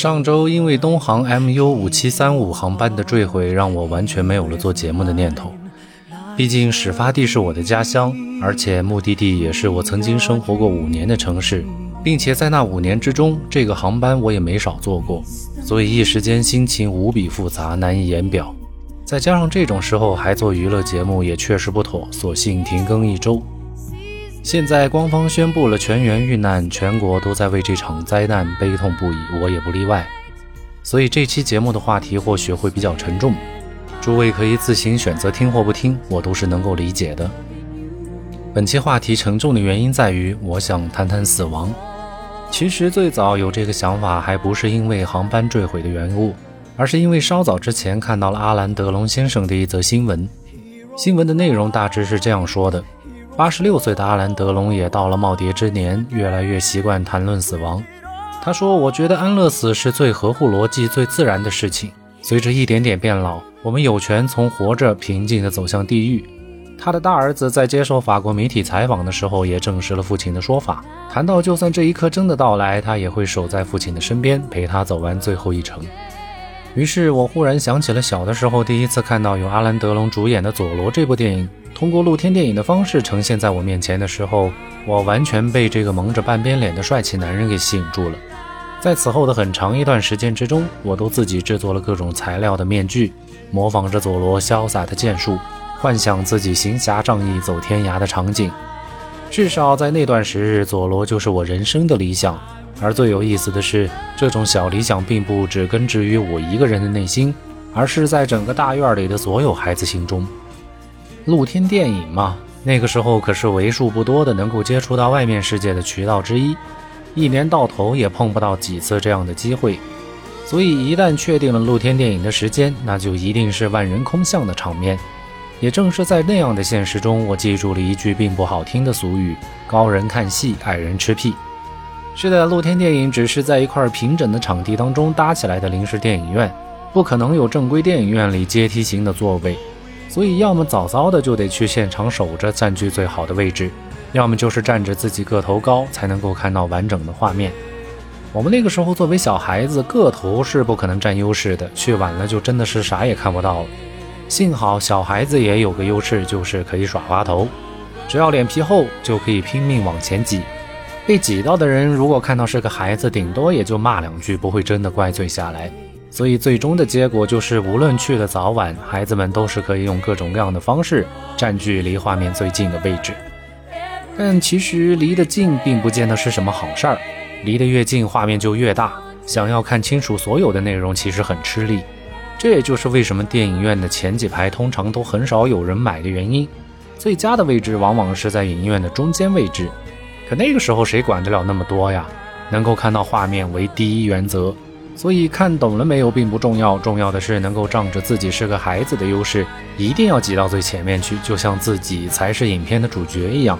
上周因为东航 MU 五七三五航班的坠毁，让我完全没有了做节目的念头。毕竟始发地是我的家乡，而且目的地也是我曾经生活过五年的城市，并且在那五年之中，这个航班我也没少坐过，所以一时间心情无比复杂，难以言表。再加上这种时候还做娱乐节目也确实不妥，索性停更一周。现在官方宣布了全员遇难，全国都在为这场灾难悲痛不已，我也不例外。所以这期节目的话题或许会比较沉重，诸位可以自行选择听或不听，我都是能够理解的。本期话题沉重的原因在于，我想谈谈死亡。其实最早有这个想法，还不是因为航班坠毁的缘故，而是因为稍早之前看到了阿兰·德隆先生的一则新闻。新闻的内容大致是这样说的。八十六岁的阿兰·德隆也到了耄耋之年，越来越习惯谈论死亡。他说：“我觉得安乐死是最合乎逻辑、最自然的事情。随着一点点变老，我们有权从活着平静地走向地狱。”他的大儿子在接受法国媒体采访的时候也证实了父亲的说法，谈到就算这一刻真的到来，他也会守在父亲的身边，陪他走完最后一程。于是我忽然想起了小的时候第一次看到由阿兰·德隆主演的《佐罗》这部电影。通过露天电影的方式呈现在我面前的时候，我完全被这个蒙着半边脸的帅气男人给吸引住了。在此后的很长一段时间之中，我都自己制作了各种材料的面具，模仿着佐罗潇洒的剑术，幻想自己行侠仗义走天涯的场景。至少在那段时日，佐罗就是我人生的理想。而最有意思的是，这种小理想并不只根植于我一个人的内心，而是在整个大院里的所有孩子心中。露天电影嘛，那个时候可是为数不多的能够接触到外面世界的渠道之一，一年到头也碰不到几次这样的机会，所以一旦确定了露天电影的时间，那就一定是万人空巷的场面。也正是在那样的现实中，我记住了一句并不好听的俗语：高人看戏，矮人吃屁。是的，露天电影只是在一块平整的场地当中搭起来的临时电影院，不可能有正规电影院里阶梯型的座位。所以，要么早早的就得去现场守着，占据最好的位置；要么就是站着自己个头高，才能够看到完整的画面。我们那个时候作为小孩子，个头是不可能占优势的，去晚了就真的是啥也看不到了。幸好小孩子也有个优势，就是可以耍滑头，只要脸皮厚，就可以拼命往前挤。被挤到的人如果看到是个孩子，顶多也就骂两句，不会真的怪罪下来。所以最终的结果就是，无论去的早晚，孩子们都是可以用各种各样的方式占据离画面最近的位置。但其实离得近并不见得是什么好事儿，离得越近，画面就越大，想要看清楚所有的内容，其实很吃力。这也就是为什么电影院的前几排通常都很少有人买的原因。最佳的位置往往是在影院的中间位置，可那个时候谁管得了那么多呀？能够看到画面为第一原则。所以看懂了没有并不重要，重要的是能够仗着自己是个孩子的优势，一定要挤到最前面去，就像自己才是影片的主角一样。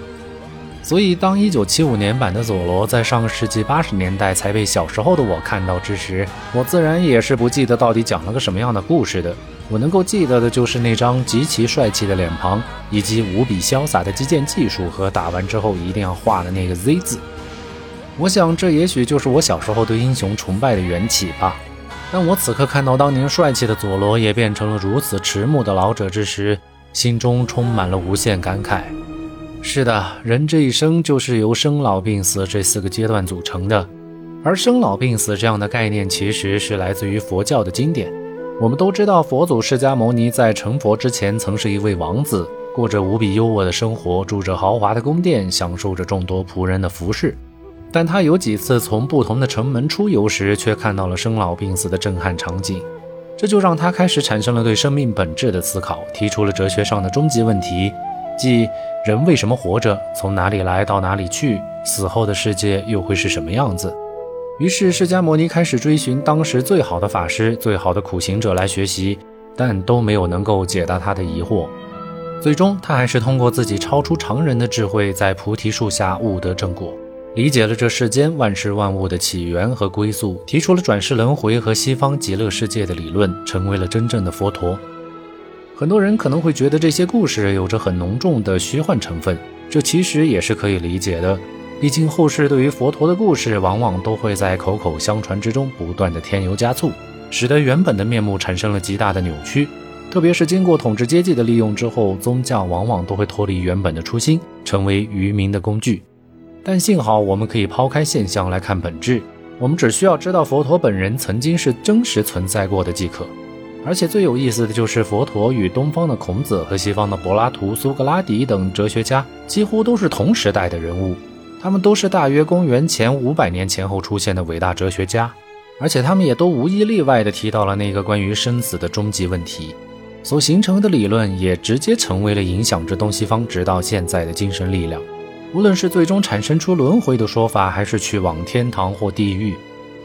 所以，当1975年版的《佐罗》在上世纪80年代才被小时候的我看到之时，我自然也是不记得到底讲了个什么样的故事的。我能够记得的就是那张极其帅气的脸庞，以及无比潇洒的击剑技术和打完之后一定要画的那个 Z 字。我想，这也许就是我小时候对英雄崇拜的缘起吧。当我此刻看到当年帅气的佐罗也变成了如此迟暮的老者之时，心中充满了无限感慨。是的，人这一生就是由生老病死这四个阶段组成的，而生老病死这样的概念其实是来自于佛教的经典。我们都知道，佛祖释迦牟尼在成佛之前曾是一位王子，过着无比优渥的生活，住着豪华的宫殿，享受着众多仆人的服侍。但他有几次从不同的城门出游时，却看到了生老病死的震撼场景，这就让他开始产生了对生命本质的思考，提出了哲学上的终极问题，即人为什么活着，从哪里来到哪里去，死后的世界又会是什么样子？于是释迦牟尼开始追寻当时最好的法师、最好的苦行者来学习，但都没有能够解答他的疑惑。最终，他还是通过自己超出常人的智慧，在菩提树下悟得正果。理解了这世间万事万物的起源和归宿，提出了转世轮回和西方极乐世界的理论，成为了真正的佛陀。很多人可能会觉得这些故事有着很浓重的虚幻成分，这其实也是可以理解的。毕竟后世对于佛陀的故事，往往都会在口口相传之中不断的添油加醋，使得原本的面目产生了极大的扭曲。特别是经过统治阶级的利用之后，宗教往往都会脱离原本的初心，成为愚民的工具。但幸好我们可以抛开现象来看本质，我们只需要知道佛陀本人曾经是真实存在过的即可。而且最有意思的就是佛陀与东方的孔子和西方的柏拉图、苏格拉底等哲学家几乎都是同时代的人物。他们都是大约公元前五百年前后出现的伟大哲学家，而且他们也都无一例外地提到了那个关于生死的终极问题，所形成的理论也直接成为了影响着东西方直到现在的精神力量。无论是最终产生出轮回的说法，还是去往天堂或地狱，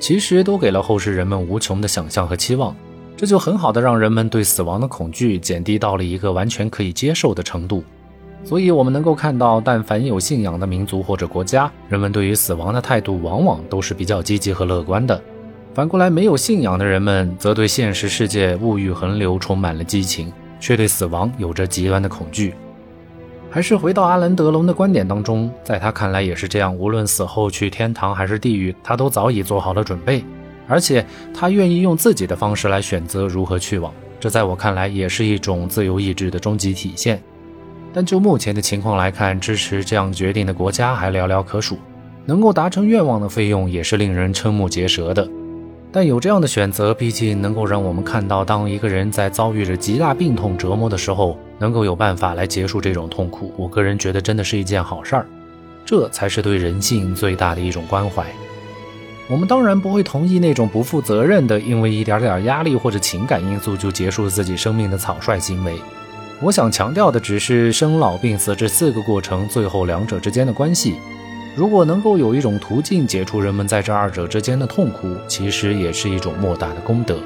其实都给了后世人们无穷的想象和期望，这就很好的让人们对死亡的恐惧减低到了一个完全可以接受的程度。所以，我们能够看到，但凡有信仰的民族或者国家，人们对于死亡的态度往往都是比较积极和乐观的。反过来，没有信仰的人们则对现实世界物欲横流充满了激情，却对死亡有着极端的恐惧。还是回到阿兰·德隆的观点当中，在他看来也是这样：无论死后去天堂还是地狱，他都早已做好了准备，而且他愿意用自己的方式来选择如何去往。这在我看来，也是一种自由意志的终极体现。但就目前的情况来看，支持这样决定的国家还寥寥可数，能够达成愿望的费用也是令人瞠目结舌的。但有这样的选择，毕竟能够让我们看到，当一个人在遭遇着极大病痛折磨的时候，能够有办法来结束这种痛苦。我个人觉得，真的是一件好事儿。这才是对人性最大的一种关怀。我们当然不会同意那种不负责任的，因为一点点压力或者情感因素就结束自己生命的草率行为。我想强调的只是生老病死这四个过程，最后两者之间的关系。如果能够有一种途径解除人们在这二者之间的痛苦，其实也是一种莫大的功德。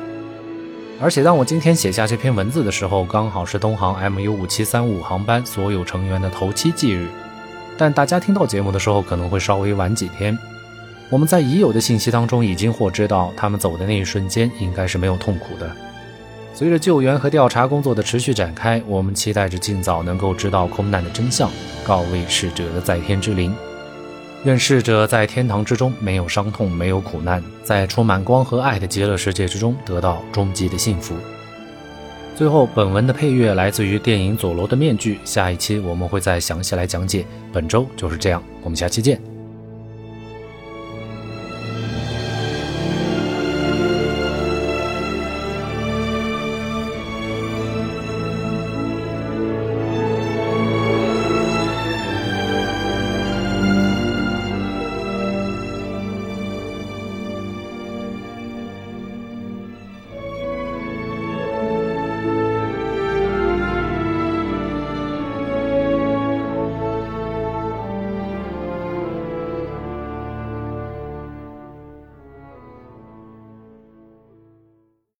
而且，当我今天写下这篇文字的时候，刚好是东航 MU 五七三五航班所有成员的头七忌日。但大家听到节目的时候，可能会稍微晚几天。我们在已有的信息当中已经获知到，他们走的那一瞬间应该是没有痛苦的。随着救援和调查工作的持续展开，我们期待着尽早能够知道空难的真相，告慰逝者的在天之灵。愿逝者在天堂之中没有伤痛，没有苦难，在充满光和爱的极乐世界之中得到终极的幸福。最后，本文的配乐来自于电影《佐罗的面具》。下一期我们会再详细来讲解。本周就是这样，我们下期见。